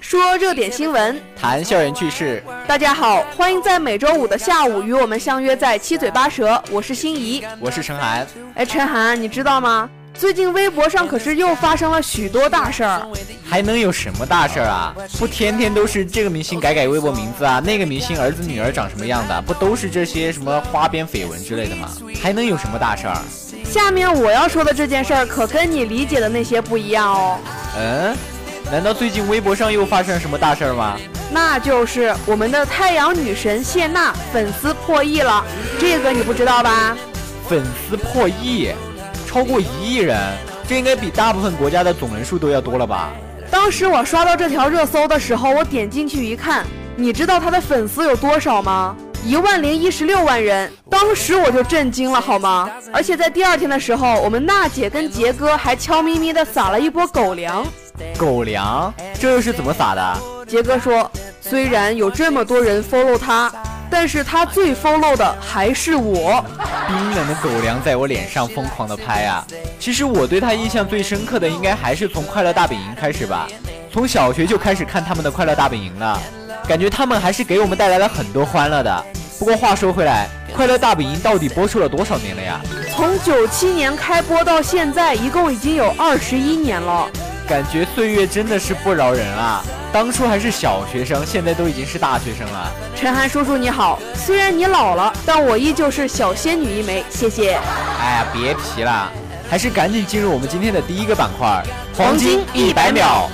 说热点新闻，谈校园趣事。大家好，欢迎在每周五的下午与我们相约在七嘴八舌，我是心怡。我是陈涵。哎，陈涵，你知道吗？最近微博上可是又发生了许多大事儿。还能有什么大事儿啊？不天天都是这个明星改改微博名字啊，那个明星儿子女儿长什么样的，不都是这些什么花边绯闻之类的吗？还能有什么大事儿？下面我要说的这件事儿可跟你理解的那些不一样哦。嗯？难道最近微博上又发生什么大事儿吗？那就是我们的太阳女神谢娜粉丝破亿了，这个你不知道吧？粉丝破亿，超过一亿人，这应该比大部分国家的总人数都要多了吧？当时我刷到这条热搜的时候，我点进去一看，你知道她的粉丝有多少吗？一万零一十六万人，当时我就震惊了，好吗？而且在第二天的时候，我们娜姐跟杰哥还悄咪咪的撒了一波狗粮。狗粮？这又是怎么撒的？杰哥说，虽然有这么多人 follow 他，但是他最 follow 的还是我。冰冷的狗粮在我脸上疯狂的拍啊！其实我对他印象最深刻的，应该还是从《快乐大本营》开始吧。从小学就开始看他们的《快乐大本营》了，感觉他们还是给我们带来了很多欢乐的。不过话说回来，《快乐大本营》到底播出了多少年了呀？从九七年开播到现在，一共已经有二十一年了。感觉岁月真的是不饶人啊！当初还是小学生，现在都已经是大学生了。陈涵叔叔你好，虽然你老了，但我依旧是小仙女一枚，谢谢。哎呀，别皮了，还是赶紧进入我们今天的第一个板块——黄金一百秒。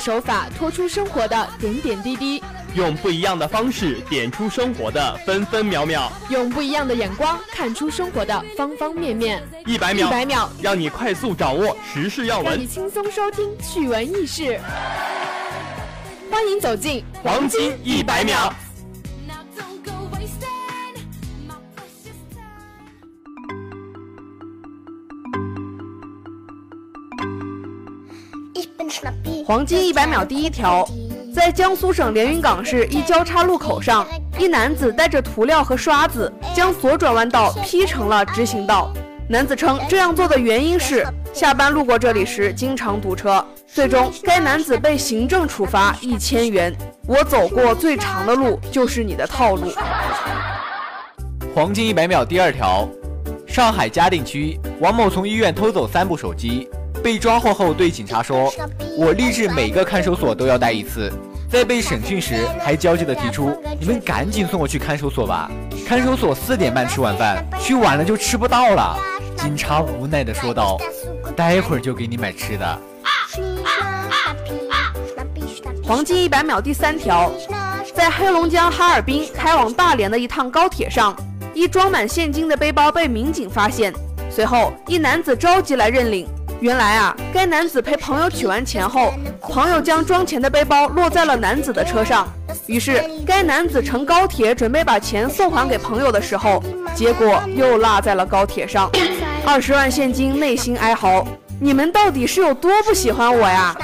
手法拖出生活的点点滴滴，用不一样的方式点出生活的分分秒秒。用不一样的眼光看出生活的方方面面。一百秒，一百秒，让你快速掌握时事要闻让你。轻松收听趣闻轶事。欢迎走进黄金一百秒。黄金一百秒第一条，在江苏省连云港市一交叉路口上，一男子带着涂料和刷子将左转弯道劈成了直行道。男子称这样做的原因是下班路过这里时经常堵车。最终，该男子被行政处罚一千元。我走过最长的路就是你的套路。黄金一百秒第二条，上海嘉定区王某从医院偷走三部手机，被抓获后对警察说：“我立志每个看守所都要待一次。”在被审讯时还焦急地提出：“你们赶紧送我去看守所吧，看守所四点半吃晚饭，去晚了就吃不到了。”警察无奈地说道：“待会儿就给你买吃的。”黄金一百秒第三条，在黑龙江哈尔滨开往大连的一趟高铁上，一装满现金的背包被民警发现。随后，一男子着急来认领。原来啊，该男子陪朋友取完钱后，朋友将装钱的背包落在了男子的车上。于是，该男子乘高铁准备把钱送还给朋友的时候，结果又落在了高铁上。二十万现金，内心哀嚎：你们到底是有多不喜欢我呀？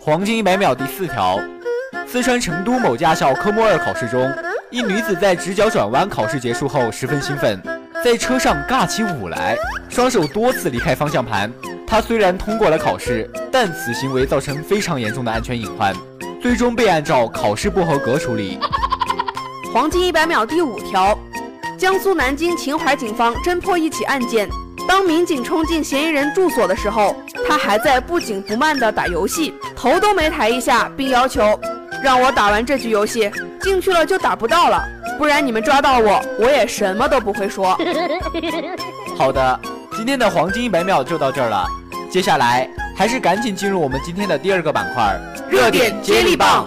黄金一百秒第四条，四川成都某驾校科目二考试中，一女子在直角转弯考试结束后十分兴奋，在车上尬起舞来，双手多次离开方向盘，她虽然通过了考试，但此行为造成非常严重的安全隐患，最终被按照考试不合格处理。黄金一百秒第五条，江苏南京秦淮警方侦破一起案件。当民警冲进嫌疑人住所的时候，他还在不紧不慢地打游戏，头都没抬一下，并要求让我打完这局游戏，进去了就打不到了，不然你们抓到我，我也什么都不会说。好的，今天的黄金一百秒就到这儿了，接下来还是赶紧进入我们今天的第二个板块——热点接力棒。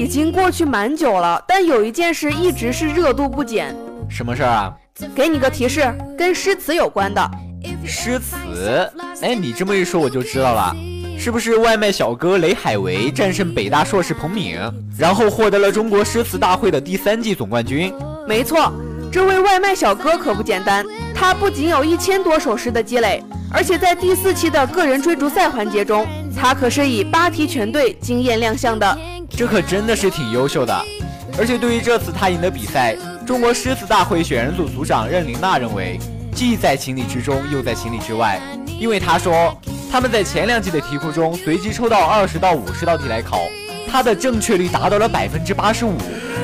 已经过去蛮久了，但有一件事一直是热度不减。什么事儿啊？给你个提示，跟诗词有关的。诗词？哎，你这么一说我就知道了，是不是外卖小哥雷海为战胜北大硕士彭敏，然后获得了中国诗词大会的第三季总冠军？没错，这位外卖小哥可不简单，他不仅有一千多首诗的积累，而且在第四期的个人追逐赛环节中，他可是以八题全对惊艳亮相的。这可真的是挺优秀的，而且对于这次他赢的比赛，中国诗词大会选人组组长任琳娜认为，既在情理之中，又在情理之外，因为他说他们在前两季的题库中随机抽到二十到五十道题来考，他的正确率达到了百分之八十五，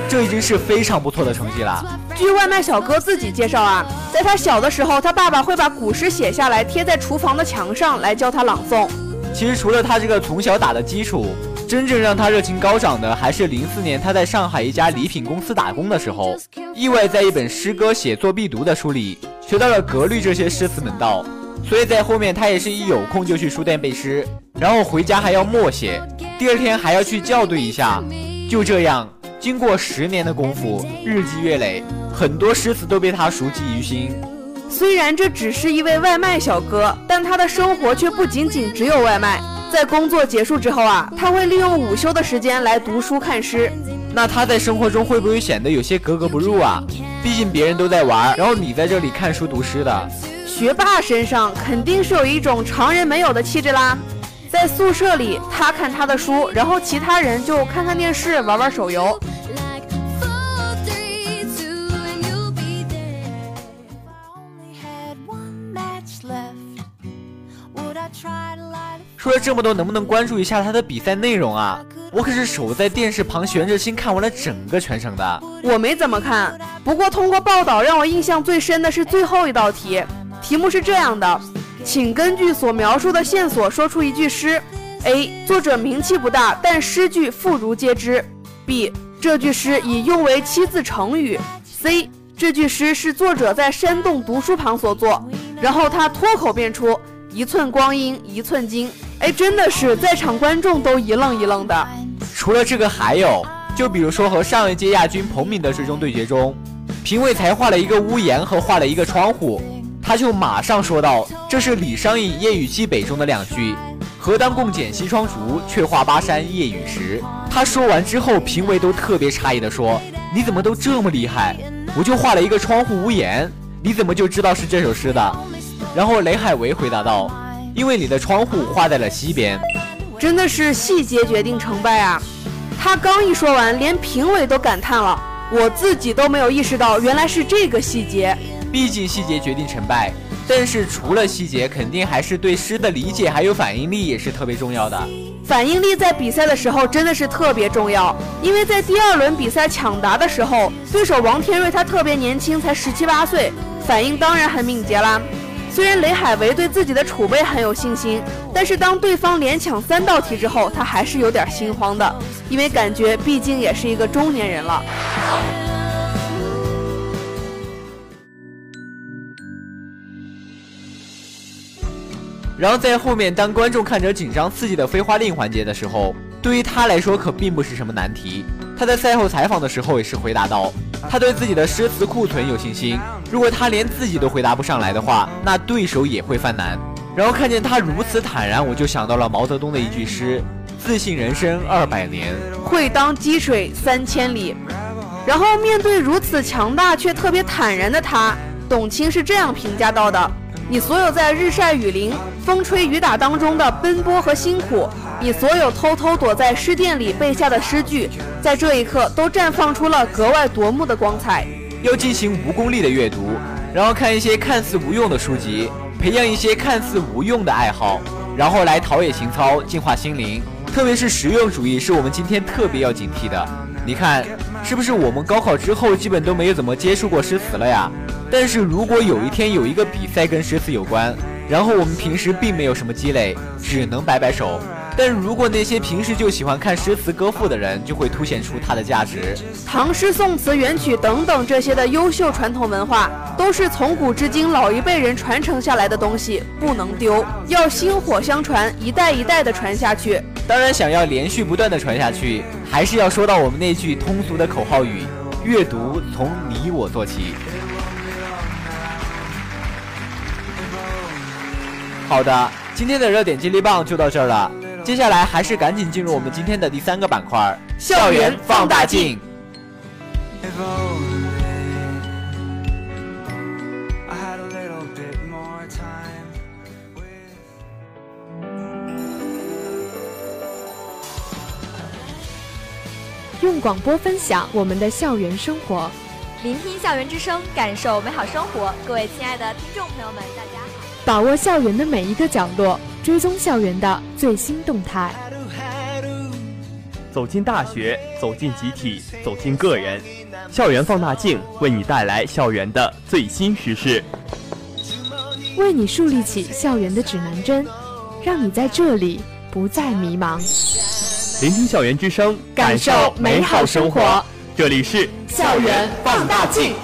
这已经是非常不错的成绩了。据外卖小哥自己介绍啊，在他小的时候，他爸爸会把古诗写下来贴在厨房的墙上来教他朗诵。其实除了他这个从小打的基础。真正让他热情高涨的，还是零四年他在上海一家礼品公司打工的时候，意外在一本诗歌写作必读的书里学到了格律这些诗词门道，所以在后面他也是一有空就去书店背诗，然后回家还要默写，第二天还要去校对一下。就这样，经过十年的功夫，日积月累，很多诗词都被他熟记于心。虽然这只是一位外卖小哥，但他的生活却不仅仅只有外卖。在工作结束之后啊，他会利用午休的时间来读书看诗。那他在生活中会不会显得有些格格不入啊？毕竟别人都在玩，然后你在这里看书读诗的。学霸身上肯定是有一种常人没有的气质啦。在宿舍里，他看他的书，然后其他人就看看电视、玩玩手游。说了这么多，能不能关注一下他的比赛内容啊？我可是守在电视旁悬着心看完了整个全程的。我没怎么看，不过通过报道让我印象最深的是最后一道题，题目是这样的：请根据所描述的线索说出一句诗。A. 作者名气不大，但诗句妇孺皆知。B. 这句诗已用为七字成语。C. 这句诗是作者在山洞读书旁所作，然后他脱口便出“一寸光阴一寸金”。哎，真的是在场观众都一愣一愣的。除了这个，还有，就比如说和上一届亚军彭敏的最终对决中，评委才画了一个屋檐和画了一个窗户，他就马上说道：“这是李商隐《夜雨寄北》中的两句：‘何当共剪西窗烛，却话巴山夜雨时。’”他说完之后，评委都特别诧异的说：“你怎么都这么厉害？我就画了一个窗户屋檐，你怎么就知道是这首诗的？”然后雷海为回答道。因为你的窗户画在了西边，真的是细节决定成败啊！他刚一说完，连评委都感叹了，我自己都没有意识到，原来是这个细节。毕竟细节决定成败，但是除了细节，肯定还是对诗的理解还有反应力也是特别重要的。反应力在比赛的时候真的是特别重要，因为在第二轮比赛抢答的时候，对手王天瑞他特别年轻，才十七八岁，反应当然很敏捷啦。虽然雷海为对自己的储备很有信心，但是当对方连抢三道题之后，他还是有点心慌的，因为感觉毕竟也是一个中年人了。然后在后面，当观众看着紧张刺激的飞花令环节的时候，对于他来说可并不是什么难题。他在赛后采访的时候也是回答道，他对自己的诗词库存有信心，如果他连自己都回答不上来的话，那对手也会犯难。然后看见他如此坦然，我就想到了毛泽东的一句诗：“自信人生二百年，会当积水三千里。”然后面对如此强大却特别坦然的他，董卿是这样评价到的。你所有在日晒雨淋、风吹雨打当中的奔波和辛苦，你所有偷偷躲在诗店里背下的诗句，在这一刻都绽放出了格外夺目的光彩。要进行无功利的阅读，然后看一些看似无用的书籍，培养一些看似无用的爱好，然后来陶冶情操、净化心灵。特别是实用主义，是我们今天特别要警惕的。你看，是不是我们高考之后基本都没有怎么接触过诗词了呀？但是如果有一天有一个比赛跟诗词有关，然后我们平时并没有什么积累，只能摆摆手。但如果那些平时就喜欢看诗词歌赋的人，就会凸显出它的价值。唐诗宋词元曲等等这些的优秀传统文化，都是从古至今老一辈人传承下来的东西，不能丢，要薪火相传，一代一代的传下去。当然，想要连续不断的传下去，还是要说到我们那句通俗的口号语：阅读从你我做起。好的，今天的热点接力棒就到这儿了。接下来还是赶紧进入我们今天的第三个板块——校园放大镜。If only I had a little bit more time with 用广播分享我们的校园生活。聆听校园之声，感受美好生活。各位亲爱的听众朋友们，大家好。把握校园的每一个角落，追踪校园的最新动态。走进大学，走进集体，走进个人，校园放大镜为你带来校园的最新时事，为你树立起校园的指南针，让你在这里不再迷茫。聆听校园之声，感受美好生活。这里是校园放大镜。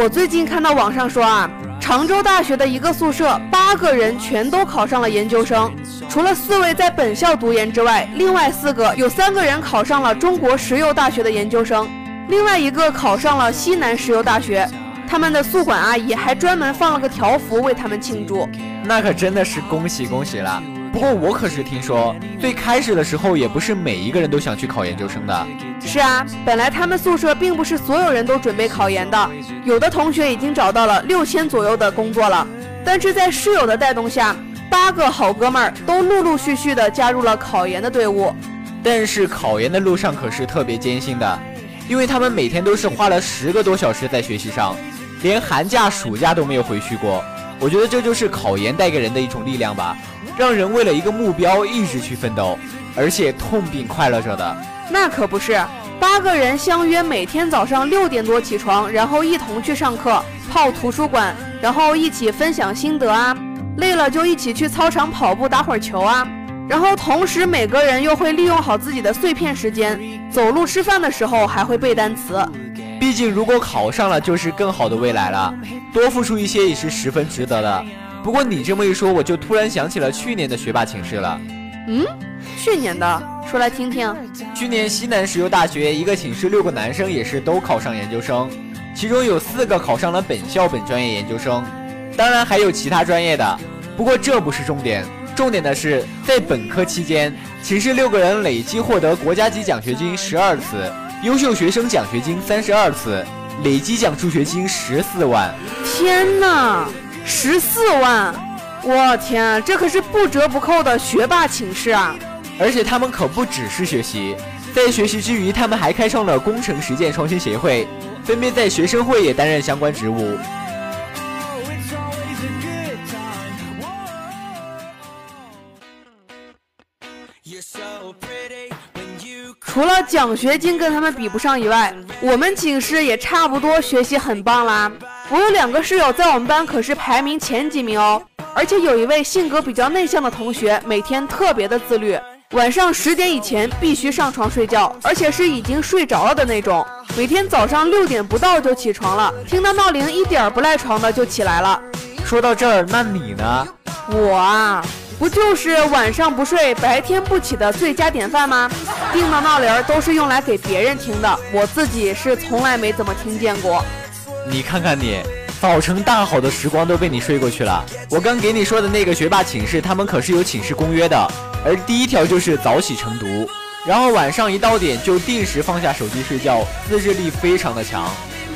我最近看到网上说啊，常州大学的一个宿舍八个人全都考上了研究生，除了四位在本校读研之外，另外四个有三个人考上了中国石油大学的研究生，另外一个考上了西南石油大学。他们的宿管阿姨还专门放了个条幅为他们庆祝。那可真的是恭喜恭喜了。不过我可是听说，最开始的时候也不是每一个人都想去考研究生的。是啊，本来他们宿舍并不是所有人都准备考研的，有的同学已经找到了六千左右的工作了。但是在室友的带动下，八个好哥们儿都陆陆续续的加入了考研的队伍。但是考研的路上可是特别艰辛的，因为他们每天都是花了十个多小时在学习上，连寒假、暑假都没有回去过。我觉得这就是考研带给人的一种力量吧，让人为了一个目标一直去奋斗，而且痛并快乐着的。那可不是，八个人相约每天早上六点多起床，然后一同去上课，泡图书馆，然后一起分享心得啊，累了就一起去操场跑步打会儿球啊，然后同时每个人又会利用好自己的碎片时间，走路吃饭的时候还会背单词。毕竟如果考上了，就是更好的未来了，多付出一些也是十分值得的。不过你这么一说，我就突然想起了去年的学霸寝室了。嗯，去年的，说来听听。去年西南石油大学一个寝室六个男生也是都考上研究生，其中有四个考上了本校本专业研究生，当然还有其他专业的。不过这不是重点，重点的是在本科期间，寝室六个人累计获得国家级奖学金十二次，优秀学生奖学金三十二次，累计奖助学金十四万。天哪，十四万！我天，这可是不折不扣的学霸寝室啊！而且他们可不只是学习，在学习之余，他们还开创了工程实践创新协会，分别在学生会也担任相关职务。除了奖学金跟他们比不上以外，我们寝室也差不多学习很棒啦。我有两个室友在我们班可是排名前几名哦，而且有一位性格比较内向的同学，每天特别的自律，晚上十点以前必须上床睡觉，而且是已经睡着了的那种。每天早上六点不到就起床了，听到闹铃一点不赖床的就起来了。说到这儿，那你呢？我啊，不就是晚上不睡，白天不起的最佳典范吗？定的闹铃儿都是用来给别人听的，我自己是从来没怎么听见过。你看看你，早晨大好的时光都被你睡过去了。我刚给你说的那个学霸寝室，他们可是有寝室公约的，而第一条就是早起晨读，然后晚上一到点就定时放下手机睡觉，自制力非常的强。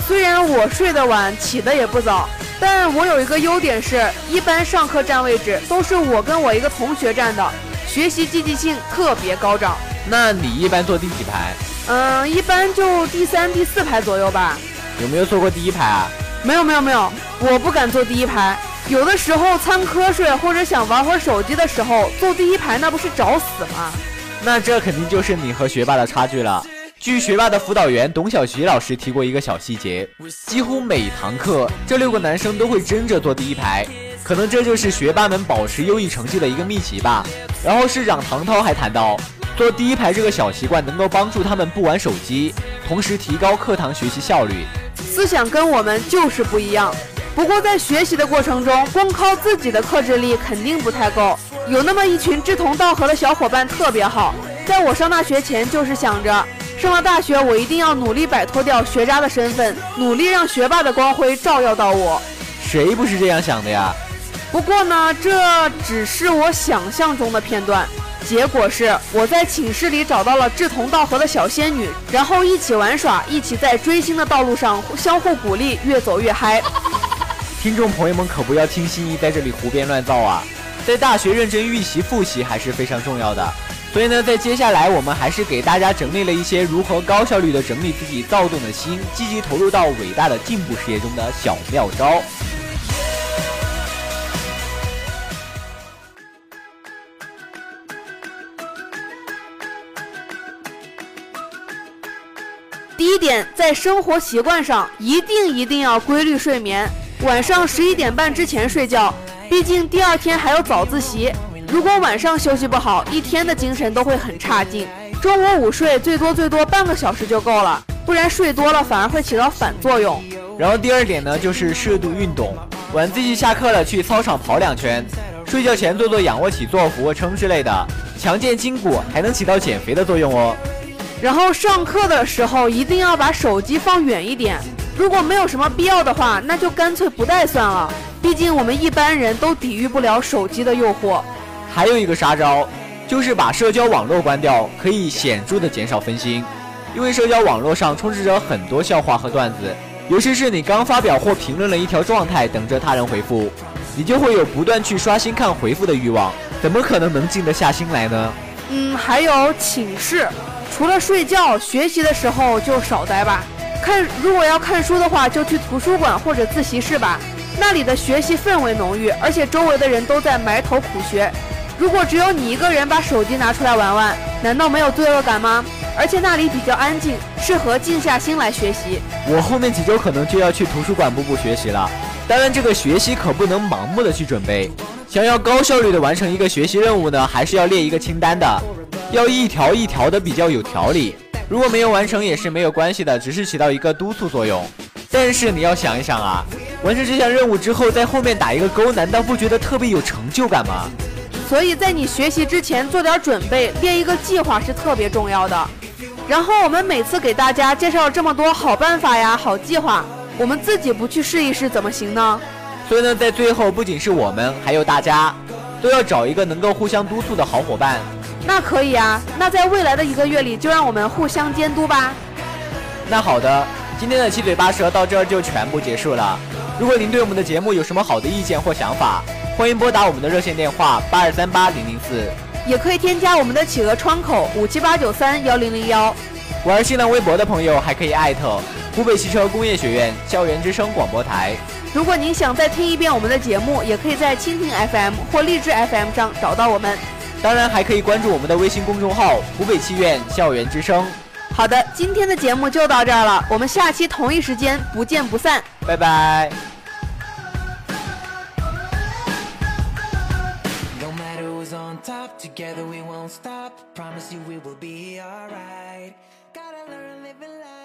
虽然我睡得晚，起得也不早，但我有一个优点是，一般上课占位置都是我跟我一个同学占的，学习积极性特别高涨。那你一般坐第几排？嗯，一般就第三、第四排左右吧。有没有坐过第一排啊？没有没有没有，我不敢坐第一排。有的时候参瞌睡或者想玩会儿手机的时候，坐第一排那不是找死吗？那这肯定就是你和学霸的差距了。据学霸的辅导员董小徐老师提过一个小细节，几乎每堂课这六个男生都会争着坐第一排，可能这就是学霸们保持优异成绩的一个秘籍吧。然后市长唐涛还谈到，坐第一排这个小习惯能够帮助他们不玩手机，同时提高课堂学习效率。思想跟我们就是不一样。不过在学习的过程中，光靠自己的克制力肯定不太够。有那么一群志同道合的小伙伴特别好。在我上大学前，就是想着上了大学，我一定要努力摆脱掉学渣的身份，努力让学霸的光辉照耀到我。谁不是这样想的呀？不过呢，这只是我想象中的片段。结果是我在寝室里找到了志同道合的小仙女，然后一起玩耍，一起在追星的道路上相互鼓励，越走越嗨。听众朋友们可不要听心仪在这里胡编乱造啊！在大学认真预习复习还是非常重要的。所以呢，在接下来我们还是给大家整理了一些如何高效率的整理自己躁动的心，积极投入到伟大的进步事业中的小妙招。生活习惯上一定一定要规律睡眠，晚上十一点半之前睡觉，毕竟第二天还有早自习。如果晚上休息不好，一天的精神都会很差劲。中午午睡最多最多半个小时就够了，不然睡多了反而会起到反作用。然后第二点呢，就是适度运动，晚自习下课了去操场跑两圈，睡觉前做做仰卧起坐、俯卧撑之类的，强健筋骨，还能起到减肥的作用哦。然后上课的时候一定要把手机放远一点，如果没有什么必要的话，那就干脆不带算了。毕竟我们一般人都抵御不了手机的诱惑。还有一个杀招，就是把社交网络关掉，可以显著的减少分心。因为社交网络上充斥着很多笑话和段子，尤其是你刚发表或评论了一条状态，等着他人回复，你就会有不断去刷新看回复的欲望，怎么可能能静得下心来呢？嗯，还有寝室，除了睡觉、学习的时候就少待吧。看，如果要看书的话，就去图书馆或者自习室吧，那里的学习氛围浓郁，而且周围的人都在埋头苦学。如果只有你一个人把手机拿出来玩玩，难道没有罪恶感吗？而且那里比较安静，适合静下心来学习。我后面几周可能就要去图书馆步步学习了。当然，这个学习可不能盲目的去准备。想要高效率的完成一个学习任务呢，还是要列一个清单的，要一条一条的比较有条理。如果没有完成也是没有关系的，只是起到一个督促作用。但是你要想一想啊，完成这项任务之后，在后面打一个勾，难道不觉得特别有成就感吗？所以在你学习之前做点准备，列一个计划是特别重要的。然后我们每次给大家介绍这么多好办法呀、好计划，我们自己不去试一试怎么行呢？所以呢，在最后，不仅是我们，还有大家，都要找一个能够互相督促的好伙伴。那可以啊，那在未来的一个月里，就让我们互相监督吧。那好的，今天的七嘴八舌到这儿就全部结束了。如果您对我们的节目有什么好的意见或想法，欢迎拨打我们的热线电话八二三八零零四，也可以添加我们的企鹅窗口五七八九三幺零零幺。玩新浪微博的朋友还可以艾特湖北汽车工业学院校园之声广播台。如果您想再听一遍我们的节目，也可以在蜻蜓 FM 或荔枝 FM 上找到我们。当然还可以关注我们的微信公众号“湖北七院校园之声好的，今天的节目就到这儿了，我们下期同一时间不见不散。”，拜拜。No matter who's on top, together we won't stop. Promise you we will be alright. Gotta learn living life.